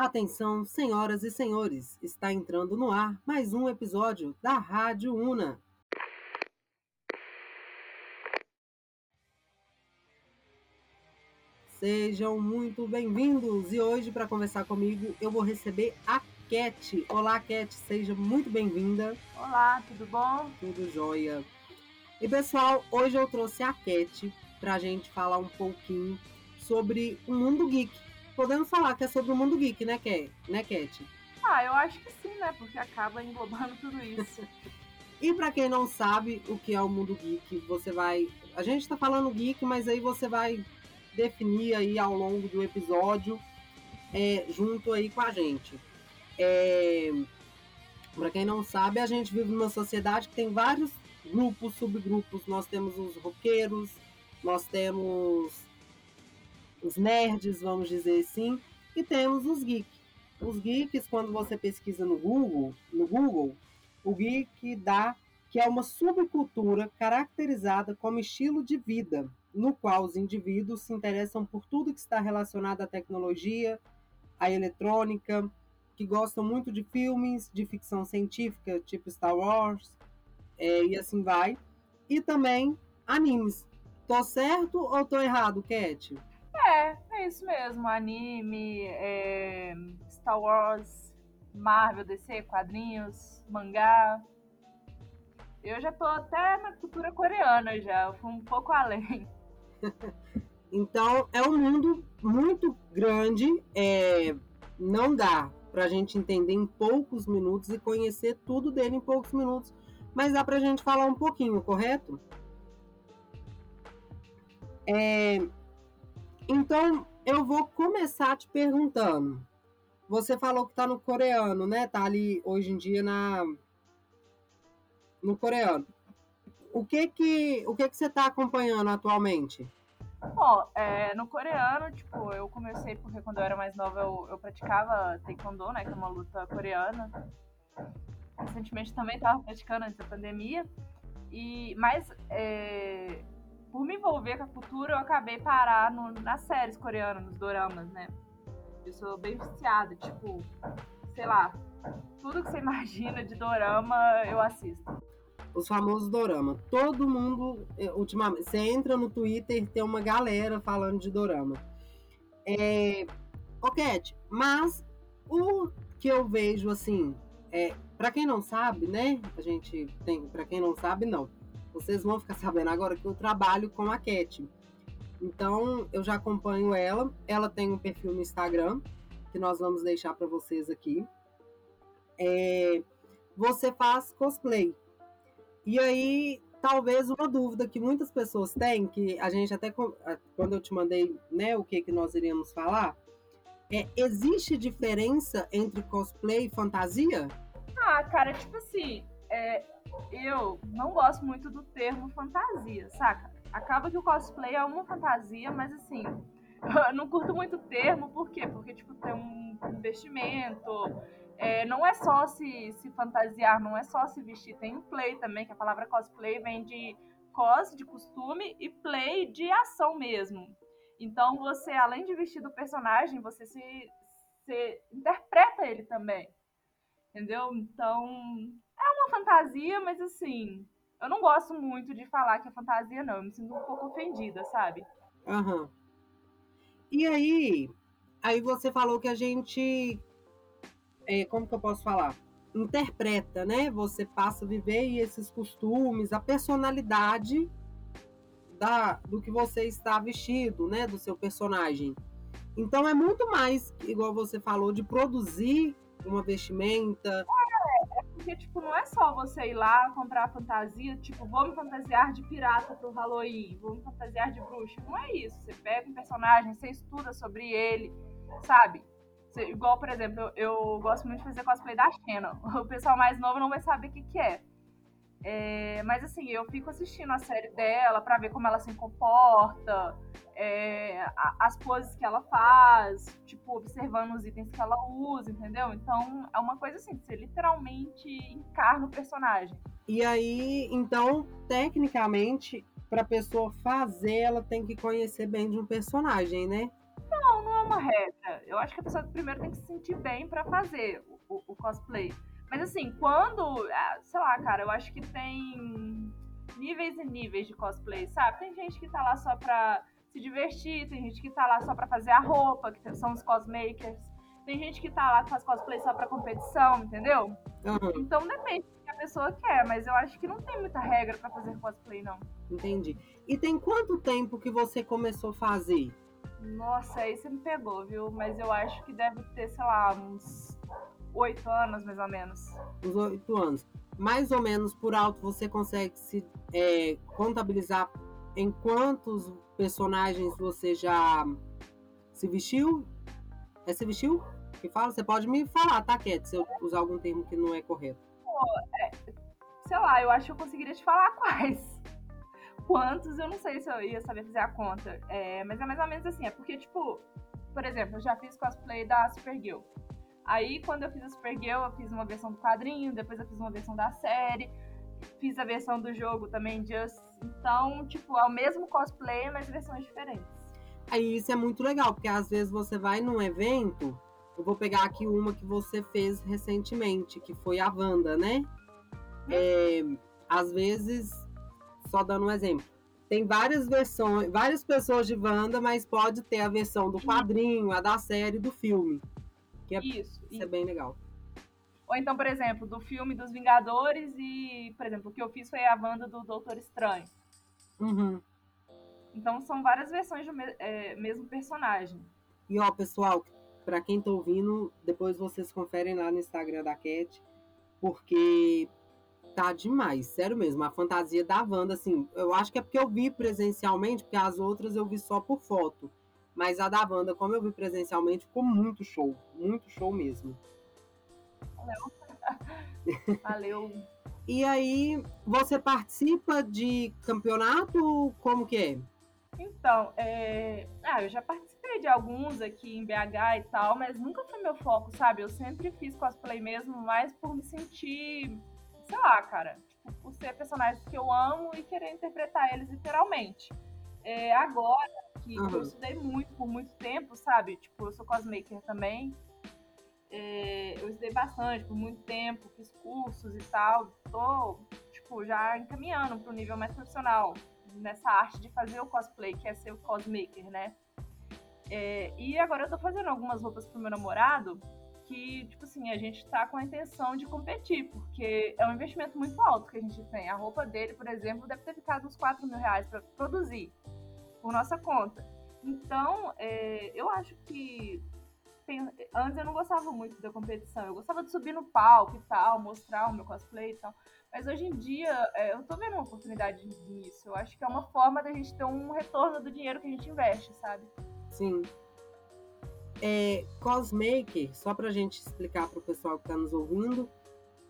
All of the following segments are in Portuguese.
Atenção, senhoras e senhores, está entrando no ar mais um episódio da Rádio Una. Sejam muito bem-vindos e hoje para conversar comigo eu vou receber a Cat. Olá, Cat, seja muito bem-vinda. Olá, tudo bom? Tudo jóia. E pessoal, hoje eu trouxe a Cat para a gente falar um pouquinho sobre o mundo geek podemos falar que é sobre o mundo geek, né, Cat? Né, Cat? Ah, eu acho que sim, né? Porque acaba englobando tudo isso. e para quem não sabe o que é o mundo geek, você vai. A gente tá falando geek, mas aí você vai definir aí ao longo do episódio é, junto aí com a gente. É... Para quem não sabe, a gente vive numa sociedade que tem vários grupos, subgrupos. Nós temos os roqueiros, nós temos os nerds, vamos dizer assim, e temos os geeks. Os geeks, quando você pesquisa no Google, no Google, o geek dá que é uma subcultura caracterizada como estilo de vida, no qual os indivíduos se interessam por tudo que está relacionado à tecnologia, à eletrônica, que gostam muito de filmes de ficção científica, tipo Star Wars, é, e assim vai, e também animes. Tô certo ou tô errado, Cat? É, é isso mesmo. Anime, é, Star Wars, Marvel, DC, quadrinhos, mangá. Eu já tô até na cultura coreana já, eu fui um pouco além. então é um mundo muito grande, é, não dá pra gente entender em poucos minutos e conhecer tudo dele em poucos minutos, mas dá pra gente falar um pouquinho, correto? É, então, eu vou começar te perguntando. Você falou que tá no coreano, né? Tá ali hoje em dia na no coreano. O que que o que que você tá acompanhando atualmente? Bom, é, no coreano, tipo, eu comecei porque quando eu era mais nova eu, eu praticava taekwondo, né, que é uma luta coreana. Recentemente também estava praticando antes da pandemia. E mas é, por me envolver com a cultura, eu acabei parar no, nas séries coreanas, nos doramas, né? Eu sou bem viciada, tipo, sei lá, tudo que você imagina de dorama eu assisto. Os famosos dorama. Todo mundo, é, ultimamente, você entra no Twitter, tem uma galera falando de dorama. É, ok, mas o que eu vejo assim, é, para quem não sabe, né? A gente tem, para quem não sabe, não vocês vão ficar sabendo agora que eu trabalho com a Cat. Então, eu já acompanho ela. Ela tem um perfil no Instagram, que nós vamos deixar para vocês aqui. É, você faz cosplay. E aí, talvez uma dúvida que muitas pessoas têm, que a gente até quando eu te mandei né, o que, que nós iríamos falar, é existe diferença entre cosplay e fantasia? Ah, cara, tipo assim, é, eu não gosto muito do termo fantasia, saca? Acaba que o cosplay é uma fantasia, mas assim, eu não curto muito o termo, por quê? Porque, tipo, tem um investimento, é, não é só se, se fantasiar, não é só se vestir, tem o play também, que a palavra cosplay vem de cos, de costume, e play de ação mesmo. Então, você, além de vestir do personagem, você se, se interpreta ele também. Entendeu? Então, é uma fantasia, mas assim, eu não gosto muito de falar que é fantasia, não. Eu me sinto um pouco ofendida, sabe? Aham. Uhum. E aí, aí você falou que a gente. É, como que eu posso falar? Interpreta, né? Você passa a viver esses costumes, a personalidade da, do que você está vestido, né? Do seu personagem. Então é muito mais, igual você falou, de produzir uma vestimenta, tipo, não é só você ir lá comprar fantasia, tipo, vou me fantasiar de pirata pro Halloween, vou me fantasiar de bruxa. Não é isso. Você pega um personagem, você estuda sobre ele, sabe? Você, igual, por exemplo, eu, eu, gosto muito de fazer cosplay da Xena. O pessoal mais novo não vai saber o que, que é. É, mas assim, eu fico assistindo a série dela para ver como ela se comporta, é, as poses que ela faz, tipo, observando os itens que ela usa, entendeu? Então é uma coisa assim, você literalmente encarna o personagem. E aí, então, tecnicamente, pra pessoa fazer, ela tem que conhecer bem de um personagem, né? Não, não é uma regra. Eu acho que a pessoa primeiro tem que se sentir bem para fazer o, o, cosplay. Mas assim, quando. Ah, sei lá, cara, eu acho que tem níveis e níveis de cosplay, sabe? Tem gente que tá lá só pra se divertir, tem gente que tá lá só pra fazer a roupa, que são os cosmakers. Tem gente que tá lá que faz cosplay só pra competição, entendeu? Uhum. Então depende do que a pessoa quer, mas eu acho que não tem muita regra para fazer cosplay, não. Entendi. E tem quanto tempo que você começou a fazer? Nossa, aí você me pegou, viu? Mas eu acho que deve ter, sei lá, uns oito anos, mais ou menos. Uns oito anos. Mais ou menos por alto você consegue se é, contabilizar em quantos personagens você já se vestiu? É se vestiu? Que fala? Você pode me falar, tá, Cat? Se eu usar algum termo que não é correto. É, sei lá, eu acho que eu conseguiria te falar quais quantos, eu não sei se eu ia saber fazer a conta. É, mas é mais ou menos assim, é porque, tipo, por exemplo, eu já fiz cosplay da Supergirl. Aí, quando eu fiz a Supergirl, eu fiz uma versão do quadrinho, depois eu fiz uma versão da série, fiz a versão do jogo também, Just. Então, tipo, é o mesmo cosplay, mas versões diferentes. Aí isso é muito legal, porque às vezes você vai num evento, eu vou pegar aqui uma que você fez recentemente, que foi a Wanda, né? Hum. É, às vezes só dando um exemplo. Tem várias versões, várias pessoas de Wanda, mas pode ter a versão do quadrinho, a da série, do filme. Que é, isso, isso é bem legal. Ou então, por exemplo, do filme dos Vingadores e, por exemplo, o que eu fiz foi a Wanda do Doutor Estranho. Uhum. Então são várias versões do é, mesmo personagem. E ó, pessoal, para quem tá ouvindo, depois vocês conferem lá no Instagram da Cat, porque tá demais, sério mesmo. A fantasia da Wanda, assim, eu acho que é porque eu vi presencialmente, porque as outras eu vi só por foto. Mas a da Wanda, como eu vi presencialmente, ficou muito show. Muito show mesmo. Valeu. Valeu. e aí, você participa de campeonato? Como que é? Então, é... ah, eu já participei de alguns aqui em BH e tal, mas nunca foi meu foco, sabe? Eu sempre fiz cosplay mesmo, mais por me sentir sei lá, cara, tipo, por ser personagens que eu amo e querer interpretar eles literalmente. É, agora que uhum. eu estudei muito por muito tempo, sabe? Tipo, eu sou cosmaker também. É, eu estudei bastante por muito tempo, fiz cursos e tal. Tô, tipo, já encaminhando para um nível mais profissional nessa arte de fazer o cosplay, que é ser o cosmaker, né? É, e agora eu tô fazendo algumas roupas pro meu namorado que, tipo assim, a gente tá com a intenção de competir, porque é um investimento muito alto que a gente tem. A roupa dele, por exemplo, deve ter ficado uns 4 mil reais para produzir, por nossa conta. Então, é, eu acho que. Tem, antes eu não gostava muito da competição, eu gostava de subir no palco e tal, mostrar o meu cosplay e tal. Mas hoje em dia, é, eu tô vendo uma oportunidade nisso. Eu acho que é uma forma da gente ter um retorno do dinheiro que a gente investe, sabe? Sim, é, cosmaker, só para a gente explicar para o pessoal que está nos ouvindo,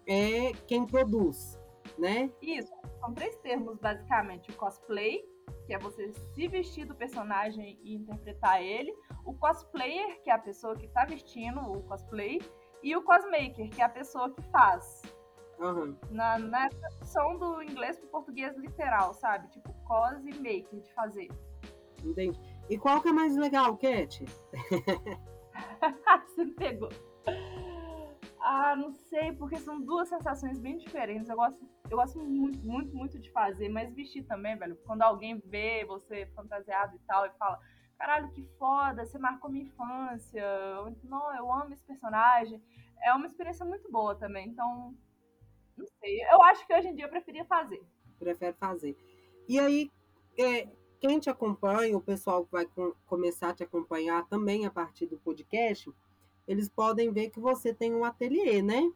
é quem produz, né? Isso, são três termos basicamente: o cosplay, que é você se vestir do personagem e interpretar ele, o cosplayer, que é a pessoa que está vestindo o cosplay, e o cosmaker, que é a pessoa que faz. Uhum. Na, na tradução do inglês para o português literal, sabe? Tipo, cos e maker, de fazer. Entendi. E qual que é mais legal, Cat? Você me pegou. Ah, não sei, porque são duas sensações bem diferentes. Eu gosto, eu gosto muito, muito, muito de fazer, mas vestir também, velho. Quando alguém vê você fantasiado e tal e fala, caralho, que foda, você marcou minha infância. Não, eu amo esse personagem. É uma experiência muito boa também. Então, não sei. Eu acho que hoje em dia eu preferia fazer. Prefere fazer. E aí, é, quem te acompanha, o pessoal que vai com, começar a te acompanhar também a partir do podcast, eles podem ver que você tem um ateliê, né?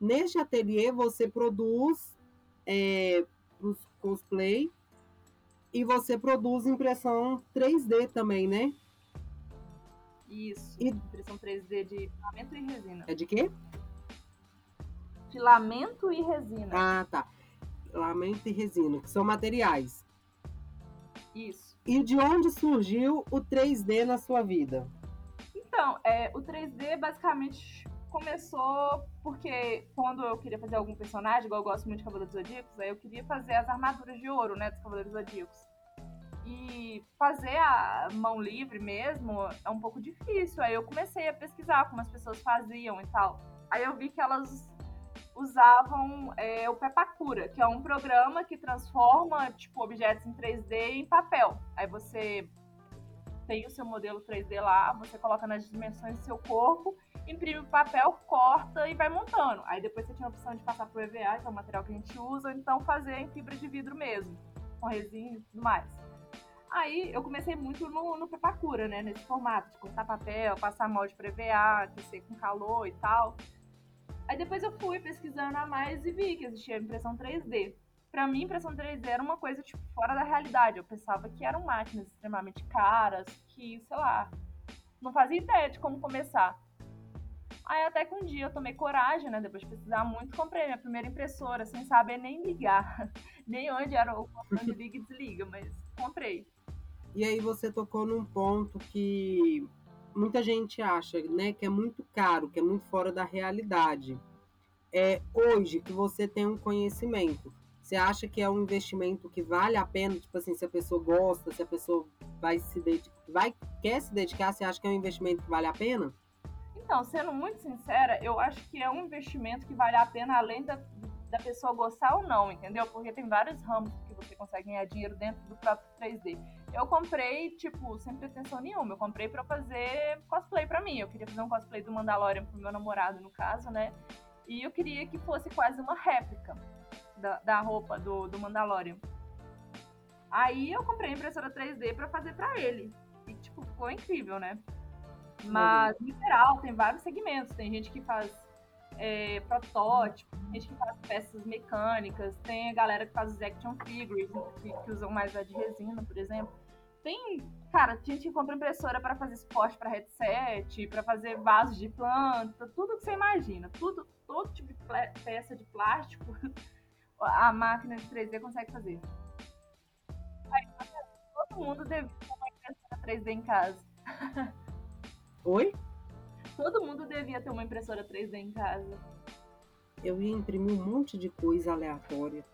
Neste ateliê você produz é, os cosplay e você produz impressão 3D também, né? Isso. E... Impressão 3D de filamento e resina. É de quê? Filamento e resina. Ah, tá. Filamento e resina, que são materiais. Isso. E de onde surgiu o 3D na sua vida? Então, é, o 3D basicamente começou porque quando eu queria fazer algum personagem, igual eu gosto muito de Cavaleiros Zodíacos, aí eu queria fazer as armaduras de ouro, né, dos Cavaleiros Zodíacos. E fazer a mão livre mesmo é um pouco difícil. Aí eu comecei a pesquisar como as pessoas faziam e tal. Aí eu vi que elas usavam é, o Pepacura, que é um programa que transforma tipo objetos em 3D em papel. Aí você tem o seu modelo 3D lá, você coloca nas dimensões do seu corpo, imprime o papel, corta e vai montando. Aí depois você tinha a opção de passar pro EVA, que é o material que a gente usa, ou então fazer em fibra de vidro mesmo, com resina e tudo mais. Aí eu comecei muito no, no Pepacura, né? Nesse formato de cortar papel, passar molde para EVA, aquecer com calor e tal. Aí depois eu fui pesquisando a mais e vi que existia impressão 3D. Para mim, impressão 3D era uma coisa tipo fora da realidade. Eu pensava que eram máquinas extremamente caras, que, sei lá, não fazia ideia de como começar. Aí até que um dia eu tomei coragem, né? Depois de pesquisar muito, comprei minha primeira impressora, sem saber nem ligar. nem onde era o de liga e desliga, mas comprei. E aí você tocou num ponto que muita gente acha, né, que é muito caro, que é muito fora da realidade. É hoje que você tem um conhecimento, você acha que é um investimento que vale a pena? Tipo assim, se a pessoa gosta, se a pessoa vai se dedicar, vai quer se dedicar, você acha que é um investimento que vale a pena? Então, sendo muito sincera, eu acho que é um investimento que vale a pena além da, da pessoa gostar ou não, entendeu? Porque tem vários ramos que você consegue ganhar dinheiro dentro do próprio 3D. Eu comprei, tipo, sem pretensão nenhuma. Eu comprei para fazer cosplay para mim. Eu queria fazer um cosplay do Mandalorian pro meu namorado, no caso, né? E eu queria que fosse quase uma réplica da, da roupa do, do Mandalorian. Aí eu comprei a impressora 3D para fazer para ele. E, tipo, ficou incrível, né? Mas, uhum. literal, tem vários segmentos. Tem gente que faz é, protótipo, tem gente que faz peças mecânicas, tem a galera que faz os action figures, que, que usam mais a de resina, por exemplo. Tem, cara, gente que compra impressora para fazer suporte para headset, para fazer vasos de planta, tudo que você imagina, tudo, todo tipo de peça de plástico, a máquina de 3D consegue fazer. Aí, todo mundo deve ter uma impressora 3D em casa. Oi? Todo mundo devia ter uma impressora 3D em casa. Eu ia imprimir um monte de coisa aleatória.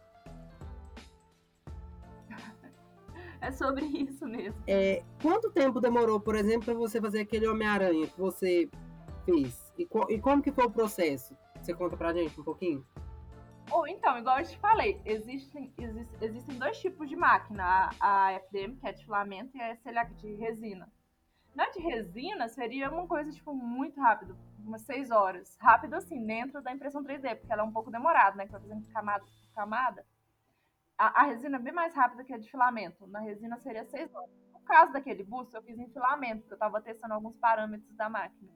é sobre isso mesmo. É, quanto tempo demorou, por exemplo, para você fazer aquele Homem-Aranha que você fez? E, co e, como que foi o processo? Você conta pra gente um pouquinho? Ou então, igual eu te falei, existem, exist, existem dois tipos de máquina. A, a FDM, que é de filamento, e a é de resina. Na de resina seria uma coisa, tipo, muito rápido, umas seis horas. Rápido, assim, dentro da impressão 3D, porque ela é um pouco demorada, né? Que vai fazendo camada por camada. A, a, resina é bem mais rápida que a de filamento. Na resina seria seis horas. No caso daquele busto, eu fiz em filamento, porque eu estava testando alguns parâmetros da máquina.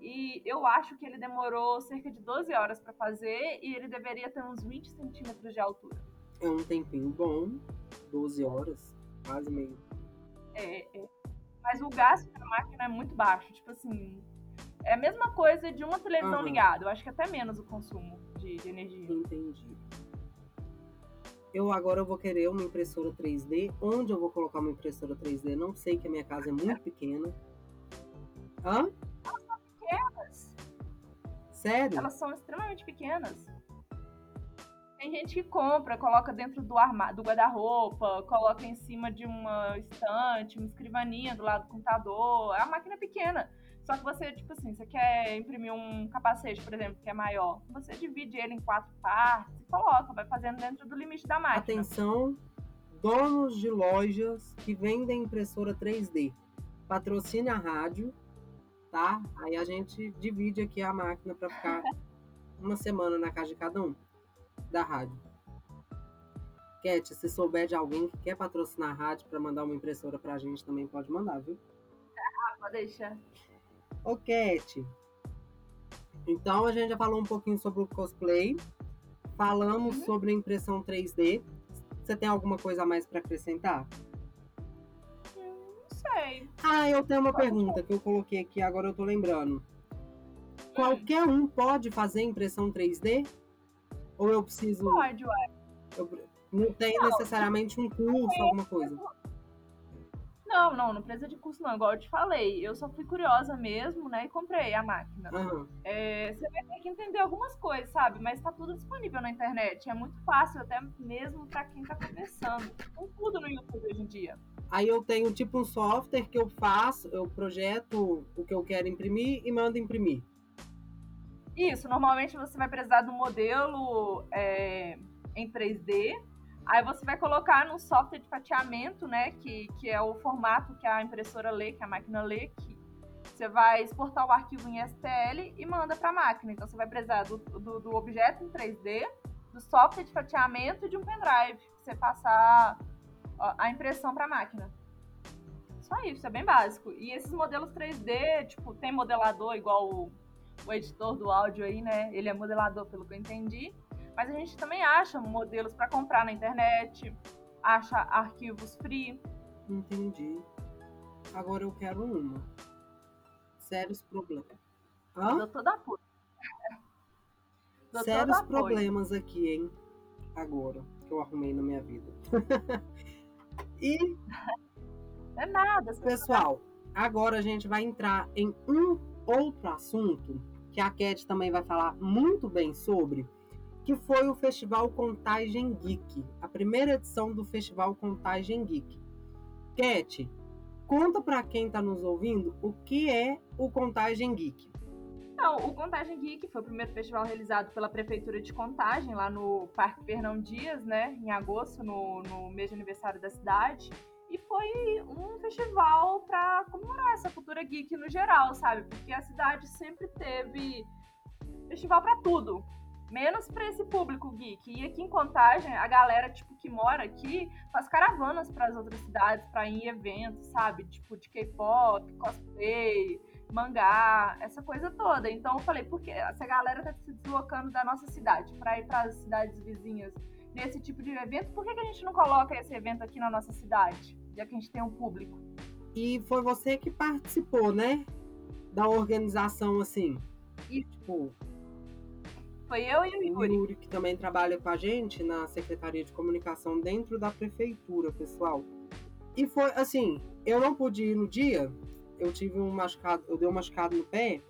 E eu acho que ele demorou cerca de 12 horas para fazer e ele deveria ter uns 20 centímetros de altura. É um tempinho bom, 12 horas, quase meio. É, é. Mas o gasto da máquina é muito baixo. Tipo assim, é a mesma coisa de uma televisão uhum. ligada. Eu acho que até menos o consumo de, de energia. Entendi. Eu agora vou querer uma impressora 3D. Onde eu vou colocar uma impressora 3D? Não sei, que a minha casa é muito pequena. Hã? Elas são pequenas. Sério? Elas são extremamente pequenas. Tem gente que compra, coloca dentro do armário, do guarda-roupa, coloca em cima de uma estante, uma escrivaninha do lado do computador. É uma máquina pequena. Só que você, tipo assim, você quer imprimir um capacete, por exemplo, que é maior. Você divide ele em quatro partes e coloca, vai fazendo dentro do limite da máquina. Atenção, donos de lojas que vendem impressora 3D. Patrocine a rádio, tá? Aí a gente divide aqui a máquina para ficar uma semana na casa de cada um da rádio. Cat, se souber de alguém que quer patrocinar a rádio para mandar uma impressora pra gente, também pode mandar, viu? Ah, pode deixar. Ô, Cat. Então, a gente já falou um pouquinho sobre o cosplay. Falamos uhum. sobre a impressão 3D. Você tem alguma coisa a mais para acrescentar? Ah, eu tenho uma pode pergunta que eu coloquei aqui, agora eu tô lembrando. Hum. Qualquer um pode fazer impressão 3D? Ou eu preciso. Pode, ué. Eu, não tem não, necessariamente um curso, alguma coisa. Não, não, não precisa de curso, não. Igual eu te falei, eu só fui curiosa mesmo, né? E comprei a máquina. Uhum. É, você vai ter que entender algumas coisas, sabe? Mas tá tudo disponível na internet. É muito fácil, até mesmo para quem tá começando. Com tudo no YouTube hoje em dia. Aí eu tenho tipo um software que eu faço, eu projeto o que eu quero imprimir e mando imprimir. Isso, normalmente você vai precisar do modelo é, em 3D. Aí você vai colocar no software de fatiamento, né? Que, que é o formato que a impressora lê, que a máquina lê, que você vai exportar o arquivo em STL e manda para a máquina. Então você vai precisar do, do, do, objeto em 3D, do software de fatiamento e de um pendrive, você passar a impressão para a máquina. Só isso, é bem básico. E esses modelos 3D, tipo, tem modelador igual o, o editor do áudio aí, né? Ele é modelador, pelo que eu entendi. Mas a gente também acha modelos para comprar na internet, acha arquivos free. Entendi. Agora eu quero uma. Sérios problemas. Hã? Doutor da puta. Sérios problemas aqui, hein? Agora que eu arrumei na minha vida. e. É nada. Pessoal, agora a gente vai entrar em um outro assunto que a Cat também vai falar muito bem sobre, que foi o Festival Contagem Geek, a primeira edição do Festival Contagem Geek. Cat, conta para quem está nos ouvindo o que é o Contagem Geek. Não, o Contagem Geek foi o primeiro festival realizado pela Prefeitura de Contagem, lá no Parque Fernão Dias, né, em agosto, no, no mês de aniversário da cidade. E foi um festival para comemorar essa cultura geek no geral, sabe? Porque a cidade sempre teve festival para tudo menos para esse público geek. E aqui em Contagem, a galera tipo que mora aqui faz caravanas para as outras cidades para ir em eventos, sabe? Tipo de K-pop, cosplay, mangá, essa coisa toda. Então eu falei, porque essa galera tá se deslocando da nossa cidade para ir para as cidades vizinhas nesse tipo de evento, por que, que a gente não coloca esse evento aqui na nossa cidade, já que a gente tem um público? E foi você que participou, né? Da organização, assim. E, tipo, foi eu e o Yuri. O Yuri, que também trabalha com a gente na Secretaria de Comunicação dentro da prefeitura, pessoal. E foi assim, eu não pude ir no dia, eu tive um machucado, eu dei um machucado no pé,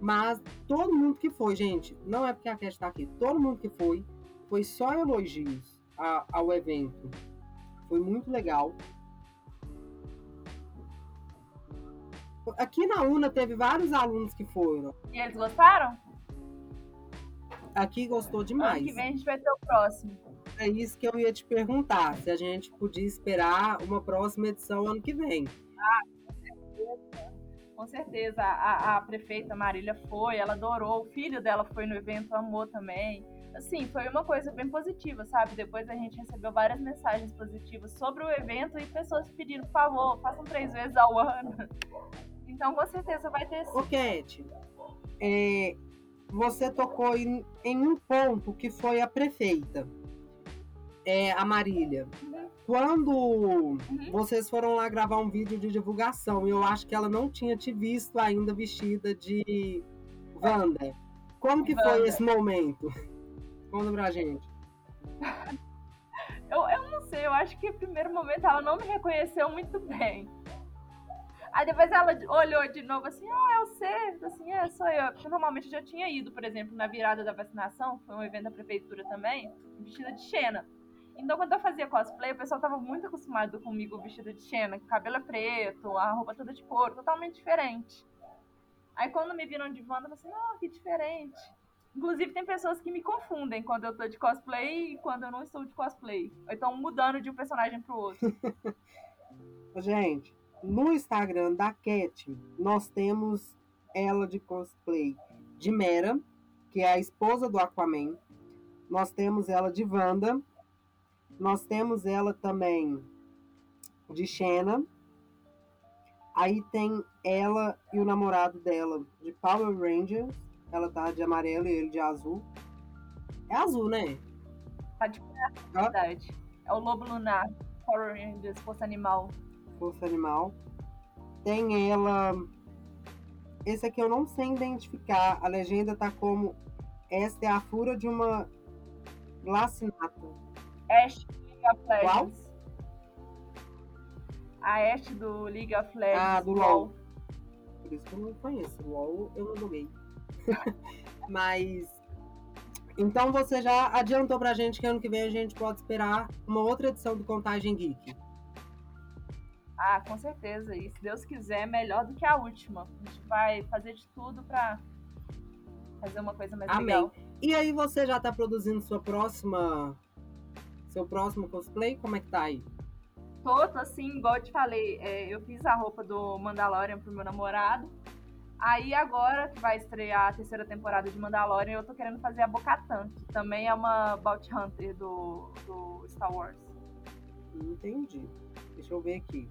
mas todo mundo que foi, gente, não é porque a Cat está aqui, todo mundo que foi, foi só elogios a, ao evento. Foi muito legal. Aqui na UNA teve vários alunos que foram. E eles gostaram? aqui gostou demais. Ano que vem a gente vai ter o próximo. É isso que eu ia te perguntar, se a gente podia esperar uma próxima edição ano que vem. Ah, com certeza. A, a prefeita Marília foi, ela adorou, o filho dela foi no evento, amou também. Assim, foi uma coisa bem positiva, sabe? Depois a gente recebeu várias mensagens positivas sobre o evento e pessoas pedindo, por favor, façam três vezes ao ano. Então, com certeza vai ter sim. Ô, Cat, é, você tocou em, em um ponto que foi a prefeita, é, a Marília. Quando uhum. vocês foram lá gravar um vídeo de divulgação, eu acho que ela não tinha te visto ainda vestida de Wanda. Como que Wanda. foi esse momento? Conta pra gente. Eu, eu não sei, eu acho que no primeiro momento ela não me reconheceu muito bem. Aí depois ela olhou de novo assim, ah, oh, é você, assim, é, sou eu. Porque normalmente eu já tinha ido, por exemplo, na virada da vacinação, foi um evento da prefeitura também, vestida de Xena. Então, quando eu fazia cosplay, o pessoal tava muito acostumado comigo vestida de Xena, cabelo é preto, a roupa toda de couro, totalmente diferente. Aí quando me viram de Wanda, eu falei assim, oh, que diferente. Inclusive, tem pessoas que me confundem quando eu tô de cosplay e quando eu não estou de cosplay. Então mudando de um personagem pro outro. Gente, no Instagram da Cat, nós temos ela de cosplay de Mera, que é a esposa do Aquaman. Nós temos ela de Wanda. Nós temos ela também de Xena. Aí tem ela e o namorado dela de Power Rangers. Ela tá de amarelo e ele de azul. É azul, né? Tá de verdade. É o lobo lunar. Power Rangers, força animal força animal. Tem ela. Esse aqui eu não sei identificar. A legenda tá como esta é a fura de uma glacinata. Ash League of Legends. Qual? A Ash do League of Legends. Ah, do LOL. Por isso que eu não conheço. LOL eu não joguei. Mas. Então você já adiantou pra gente que ano que vem a gente pode esperar uma outra edição do Contagem Geek. Ah, com certeza. E se Deus quiser, melhor do que a última. A gente vai fazer de tudo pra fazer uma coisa mais Amém. legal. E aí você já tá produzindo sua próxima. Seu próximo cosplay? Como é que tá aí? Tô, tô assim, igual eu te falei, é, eu fiz a roupa do Mandalorian pro meu namorado. Aí agora que vai estrear a terceira temporada de Mandalorian, eu tô querendo fazer a Bo-Katan, que também é uma Bounty Hunter do, do Star Wars. Entendi. Deixa eu ver aqui.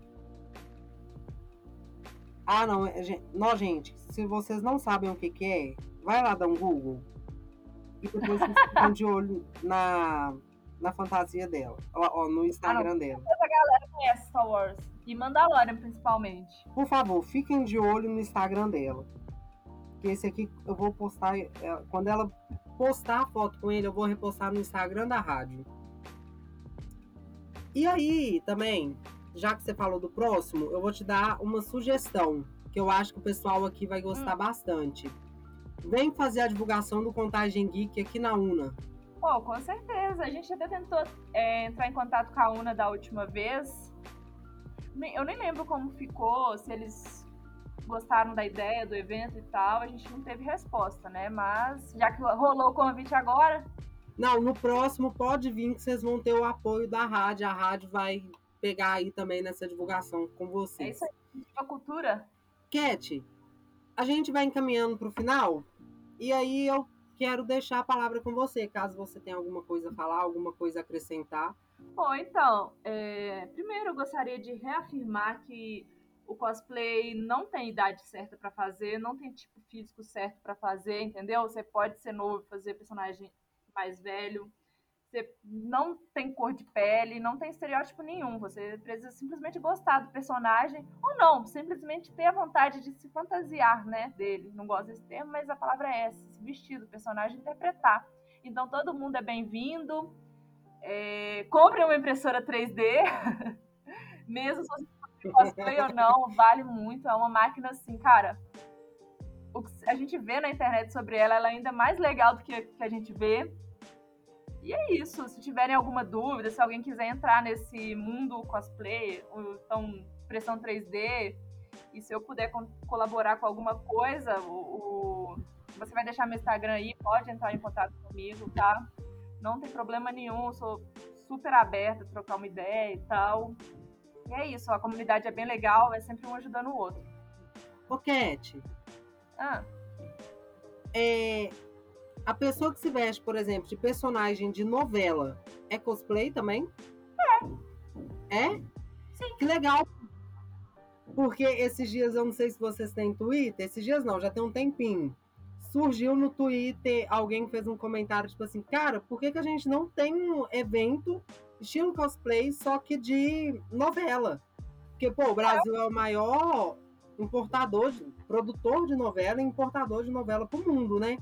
Ah, não. é, gen- Não, gente, se vocês não sabem o que, que é, vai lá dar um Google. E depois vocês ficam de olho na, na fantasia dela. Ó, ó, no Instagram dela. Conhece Star Wars. E Mandalorian, principalmente. Por favor, fiquem de olho no Instagram dela. Que esse aqui eu vou postar. é, Quando ela postar a foto com ele, eu vou repostar no Instagram da rádio. E aí, também, já que você falou do próximo, eu vou te dar uma sugestão. Que eu acho que o pessoal aqui vai gostar bastante. Vem fazer a divulgação do Contagem Geek aqui na UNA. Pô, com certeza. A gente até tentou é, entrar em contato com a UNA da última vez. Eu nem lembro como ficou, se eles gostaram da ideia do evento e tal. A gente não teve resposta, né? Mas já que rolou o convite agora, Não, no próximo pode vir que vocês vão ter o apoio da rádio. A rádio vai pegar aí também nessa divulgação com é vocês. isso aí. A cultura. Cat, a gente vai encaminhando para o final e aí eu quero deixar a palavra com você, caso você tenha alguma coisa a falar, alguma coisa a acrescentar. Bom, então, é, primeiro eu gostaria de reafirmar que o cosplay não tem idade certa pra fazer, não tem tipo físico certo pra fazer, entendeu? Você pode ser novo fazer personagem mais velho. Você não tem cor de pele, não tem estereótipo nenhum. Você precisa simplesmente gostar do personagem ou não, simplesmente ter a vontade de se fantasiar, né, dele. Não gosto desse termo, mas a palavra é essa, se vestir do personagem, interpretar. Então todo mundo é bem-vindo. É, compre uma impressora 3D, mesmo se você cosplay ou não, vale muito. É uma máquina assim, cara. O que a gente vê na internet sobre ela, ela é ainda mais legal do que que a gente vê. E é isso. Se tiverem alguma dúvida, se alguém quiser entrar nesse mundo cosplay, ou então impressão 3D, e se eu puder con- colaborar com alguma coisa, o, o- você vai deixar meu Instagram aí, pode entrar em contato comigo, tá? Não tem problema nenhum, sou super aberta a trocar uma ideia e tal. E é isso, a comunidade é bem legal, é sempre um ajudando o outro. Ô, Cat, Ah, é, a pessoa que se veste, por exemplo, de personagem de novela, é cosplay também? É. É? Sim. Que legal. Porque esses dias, eu não sei se vocês têm Twitter, esses dias não, já tem um tempinho. Surgiu no Twitter, alguém fez um comentário, tipo assim, cara, por que, que a gente não tem um evento estilo cosplay, só que de novela? Porque, pô, o Brasil é o maior importador, de, produtor de novela e importador de novela pro mundo, né?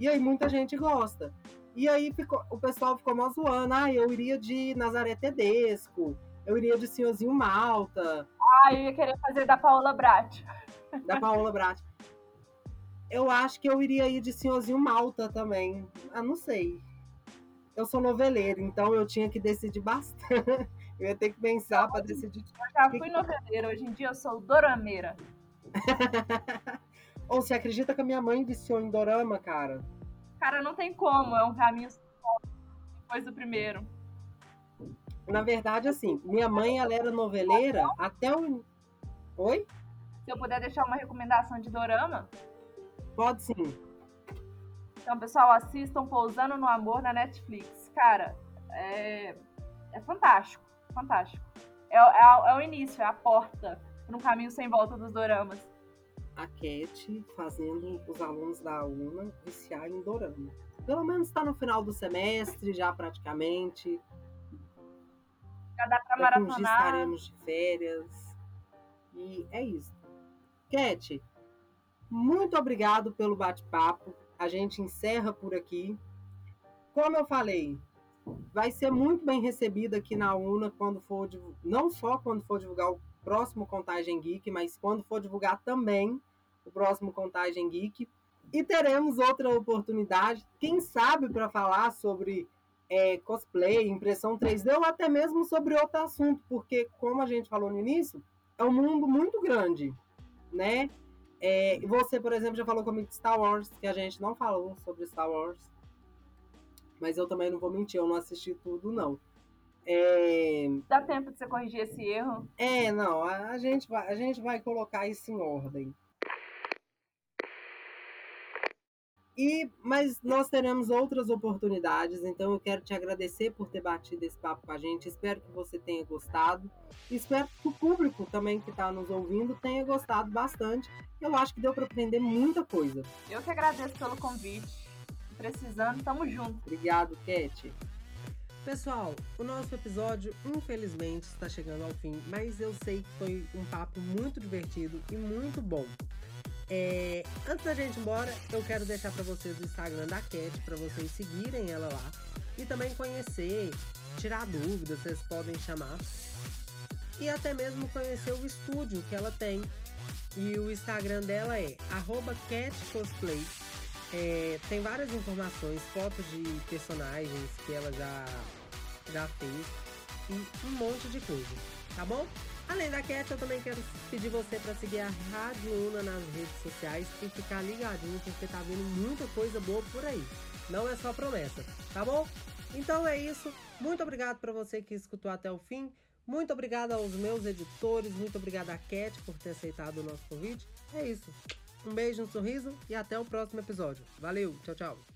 E aí muita gente gosta. E aí ficou, o pessoal ficou mó zoando. Ah, eu iria de Nazaré Tedesco, eu iria de Senhorzinho Malta, ah, eu ia querer fazer da Paola Brat. da Paola Brat. Eu acho que eu iria ir de Senhorzinho Malta também. Ah, não sei. Eu sou noveleira, então eu tinha que decidir bastante. Eu ia ter que pensar para decidir. Eu já fui noveleira, hoje em dia eu sou dorameira. Ou você acredita que a minha mãe viciou em dorama, cara? Cara, não tem como, é um caminho depois do primeiro. Na verdade, assim, minha mãe ela era noveleira até o. Oi? Se eu puder deixar uma recomendação de dorama, Pode sim. então, pessoal, assistam Pousando no Amor na Netflix. Cara, é, é fantástico, fantástico. É, é- é o início, é a porta para um caminho sem volta dos doramas. A Cat fazendo os alunos da UNA viciar em dorama. Pelo menos está no final do semestre, já praticamente. Já dá dias maratonar. estaremos de férias. E é isso. Cat, muito obrigado pelo bate-papo. A gente encerra por aqui. Como eu falei, vai ser muito bem recebido aqui na UNA quando for não só quando for divulgar o próximo Contagem Geek, mas quando for divulgar também o próximo Contagem Geek. E teremos outra oportunidade, quem sabe, para falar sobre é, cosplay, impressão 3D ou até mesmo sobre outro assunto, porque, como a gente falou no início, é um mundo muito grande, né? É, você, por exemplo, já falou comigo de Star Wars, que a gente não falou sobre Star Wars. Mas eu também não vou mentir, eu não assisti tudo, não. É... Dá tempo de você corrigir esse erro? É, não, a, a, gente vai, a gente vai colocar isso em ordem. E, mas nós teremos outras oportunidades, então eu quero te agradecer por ter batido esse papo com a gente. Espero que você tenha gostado. Espero que o público também que está nos ouvindo tenha gostado bastante. Eu acho que deu para aprender muita coisa. Eu que agradeço pelo convite. Precisando, tamo junto. Obrigado, Cat. Pessoal, o nosso episódio infelizmente está chegando ao fim, mas eu sei que foi um papo muito divertido e muito bom. É, antes da gente ir embora, eu quero deixar para vocês o Instagram da Cat, para vocês seguirem ela lá e também conhecer, tirar dúvidas, vocês podem chamar. E até mesmo conhecer o estúdio que ela tem. E o Instagram dela é @catcosplay. É, tem várias informações, fotos de personagens que ela já, já fez e um monte de coisa, tá bom? Além da Cat, eu também quero pedir você para seguir a Rádio Una nas redes sociais e ficar ligadinho, porque tá vindo muita coisa boa por aí. Não é só promessa, tá bom? Então é isso. Muito obrigado para você que escutou até o fim. Muito obrigado aos meus editores. Muito obrigado a Cat por ter aceitado o nosso convite. É isso. Um beijo, um sorriso e até o próximo episódio. Valeu, tchau, tchau.